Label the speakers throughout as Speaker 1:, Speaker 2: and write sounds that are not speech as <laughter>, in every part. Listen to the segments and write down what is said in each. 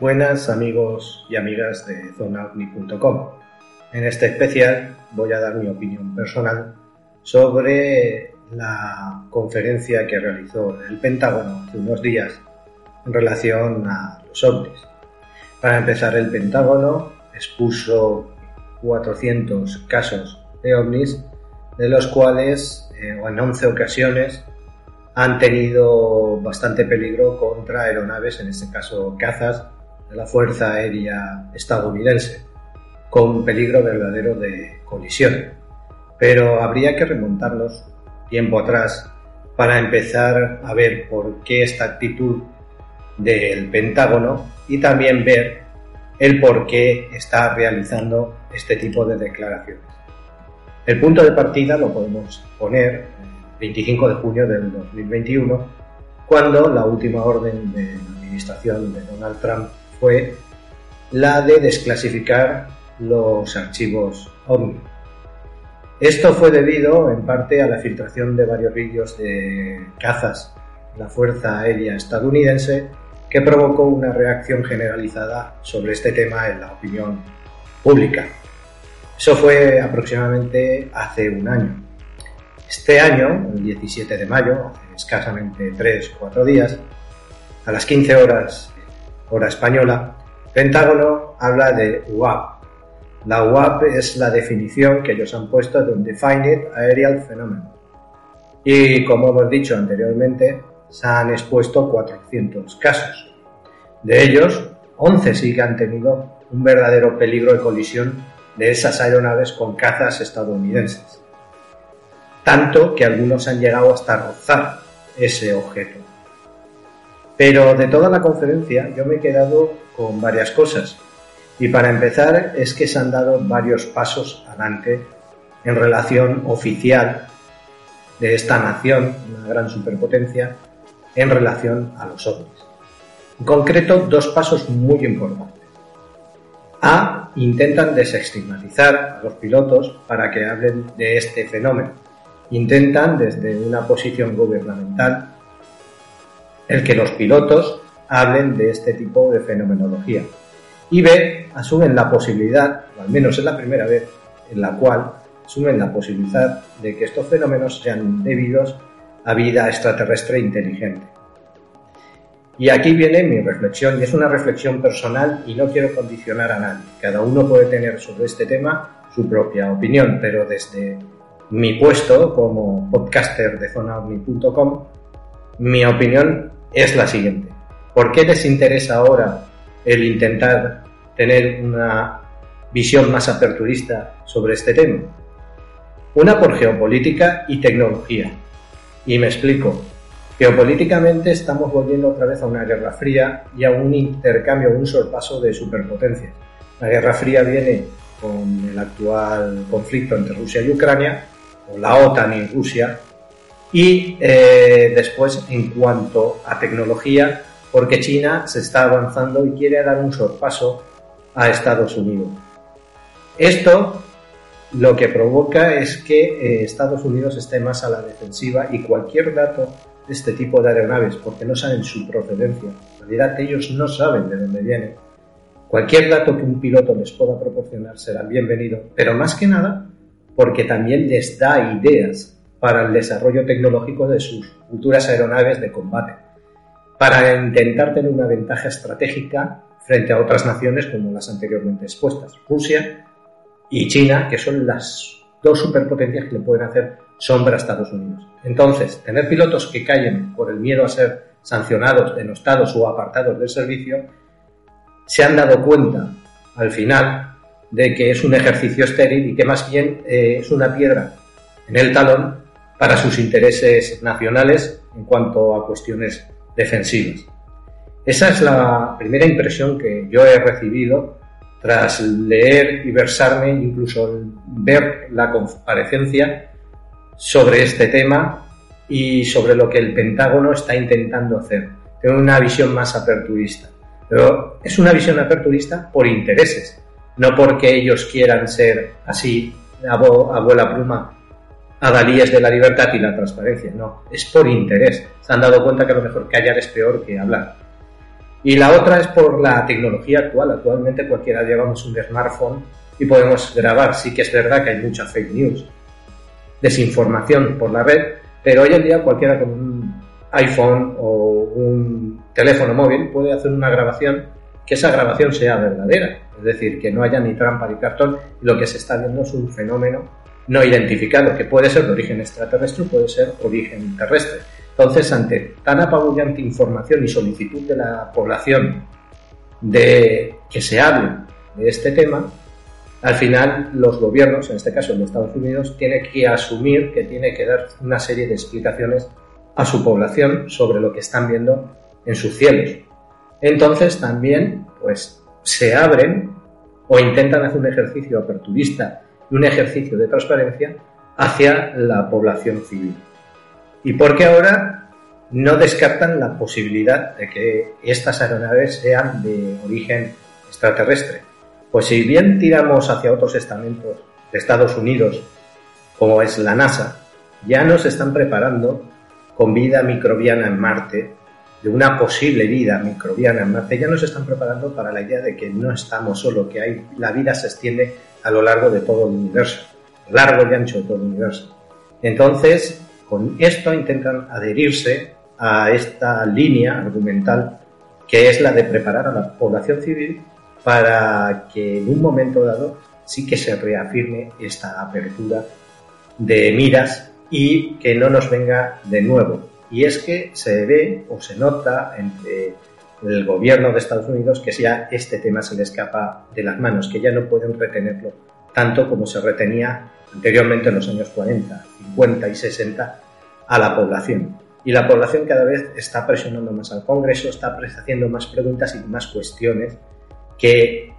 Speaker 1: Buenas amigos y amigas de zonaovni.com. En este especial voy a dar mi opinión personal sobre la conferencia que realizó el Pentágono hace unos días en relación a los ovnis. Para empezar, el Pentágono expuso 400 casos de ovnis, de los cuales eh, en 11 ocasiones han tenido bastante peligro contra aeronaves, en este caso cazas, de la Fuerza Aérea estadounidense, con peligro verdadero de colisión. Pero habría que remontarnos tiempo atrás para empezar a ver por qué esta actitud del Pentágono y también ver el por qué está realizando este tipo de declaraciones. El punto de partida lo podemos poner el 25 de junio del 2021, cuando la última orden de la administración de Donald Trump fue la de desclasificar los archivos OVNI. Esto fue debido en parte a la filtración de varios vídeos de cazas de la Fuerza Aérea estadounidense que provocó una reacción generalizada sobre este tema en la opinión pública. Eso fue aproximadamente hace un año. Este año, el 17 de mayo, hace escasamente 3-4 días, a las 15 horas hora española, Pentágono habla de UAP. La UAP es la definición que ellos han puesto de un Defined Aerial Phenomenon. Y como hemos dicho anteriormente, se han expuesto 400 casos. De ellos, 11 sí que han tenido un verdadero peligro de colisión de esas aeronaves con cazas estadounidenses. Tanto que algunos han llegado hasta rozar ese objeto. Pero de toda la conferencia yo me he quedado con varias cosas. Y para empezar es que se han dado varios pasos adelante en relación oficial de esta nación, una gran superpotencia, en relación a los ovnis. En concreto, dos pasos muy importantes. A. Intentan desestigmatizar a los pilotos para que hablen de este fenómeno. Intentan, desde una posición gubernamental, el que los pilotos hablen de este tipo de fenomenología. Y B, asumen la posibilidad, o al menos es la primera vez en la cual asumen la posibilidad de que estos fenómenos sean debidos a vida extraterrestre inteligente. Y aquí viene mi reflexión, y es una reflexión personal y no quiero condicionar a nadie. Cada uno puede tener sobre este tema su propia opinión, pero desde mi puesto como podcaster de zonaomni.com, mi opinión es la siguiente. ¿Por qué les interesa ahora el intentar tener una visión más aperturista sobre este tema? Una por geopolítica y tecnología. Y me explico. Geopolíticamente estamos volviendo otra vez a una guerra fría y a un intercambio, un sorpaso de superpotencias. La guerra fría viene con el actual conflicto entre Rusia y Ucrania, o la OTAN y Rusia, y eh, después, en cuanto a tecnología, porque China se está avanzando y quiere dar un sorpaso a Estados Unidos. Esto lo que provoca es que eh, Estados Unidos esté más a la defensiva y cualquier dato de este tipo de aeronaves, porque no saben su procedencia, en realidad ellos no saben de dónde vienen, cualquier dato que un piloto les pueda proporcionar será bienvenido, pero más que nada porque también les da ideas para el desarrollo tecnológico de sus futuras aeronaves de combate, para intentar tener una ventaja estratégica frente a otras naciones como las anteriormente expuestas, Rusia y China, que son las dos superpotencias que le pueden hacer sombra a Estados Unidos. Entonces, tener pilotos que callen por el miedo a ser sancionados, denostados o apartados del servicio, se han dado cuenta al final de que es un ejercicio estéril y que más bien eh, es una piedra en el talón para sus intereses nacionales en cuanto a cuestiones defensivas. Esa es la primera impresión que yo he recibido tras leer y versarme, incluso ver la comparecencia sobre este tema y sobre lo que el Pentágono está intentando hacer. Tengo una visión más aperturista. Pero es una visión aperturista por intereses, no porque ellos quieran ser así, abuela pluma, adalíes de la libertad y la transparencia, no, es por interés. Se han dado cuenta que a lo mejor callar es peor que hablar. Y la otra es por la tecnología actual. Actualmente cualquiera llevamos un smartphone y podemos grabar. Sí que es verdad que hay mucha fake news, desinformación por la red, pero hoy en día cualquiera con un iPhone o un teléfono móvil puede hacer una grabación que esa grabación sea verdadera, es decir, que no haya ni trampa ni cartón, lo que se está viendo es un fenómeno no identificado, que puede ser de origen extraterrestre o puede ser origen terrestre. Entonces, ante tan apabullante información y solicitud de la población de que se hable de este tema, al final los gobiernos, en este caso el de Estados Unidos, tiene que asumir que tiene que dar una serie de explicaciones a su población sobre lo que están viendo en sus cielos. Entonces también pues se abren o intentan hacer un ejercicio aperturista un ejercicio de transparencia hacia la población civil. ¿Y por qué ahora no descartan la posibilidad de que estas aeronaves sean de origen extraterrestre? Pues si bien tiramos hacia otros estamentos de Estados Unidos, como es la NASA, ya nos están preparando con vida microbiana en Marte, de una posible vida microbiana en Marte, ya nos están preparando para la idea de que no estamos solo, que hay, la vida se extiende a lo largo de todo el universo, largo y ancho de todo el universo. Entonces, con esto intentan adherirse a esta línea argumental que es la de preparar a la población civil para que en un momento dado sí que se reafirme esta apertura de miras y que no nos venga de nuevo. Y es que se ve o se nota entre el gobierno de Estados Unidos que ya este tema se le escapa de las manos, que ya no pueden retenerlo tanto como se retenía anteriormente en los años 40, 50 y 60 a la población. Y la población cada vez está presionando más al Congreso, está haciendo más preguntas y más cuestiones que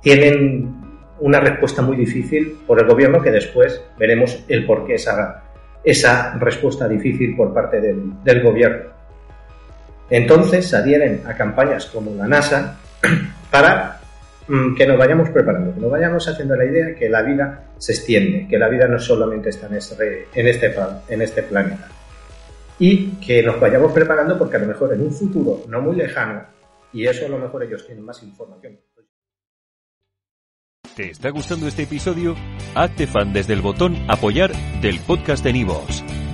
Speaker 1: tienen una respuesta muy difícil por el gobierno que después veremos el por qué esa, esa respuesta difícil por parte del, del gobierno. Entonces se adhieren a campañas como la NASA <clears throat> para mm, que nos vayamos preparando, que nos vayamos haciendo la idea que la vida se extiende, que la vida no solamente está en este, en este, en este planeta. Y que nos vayamos preparando porque a lo mejor en un futuro no muy lejano, y eso a lo mejor ellos tienen más información,
Speaker 2: ¿Te está gustando este episodio? Hazte fan desde el botón Apoyar del podcast de Nivos.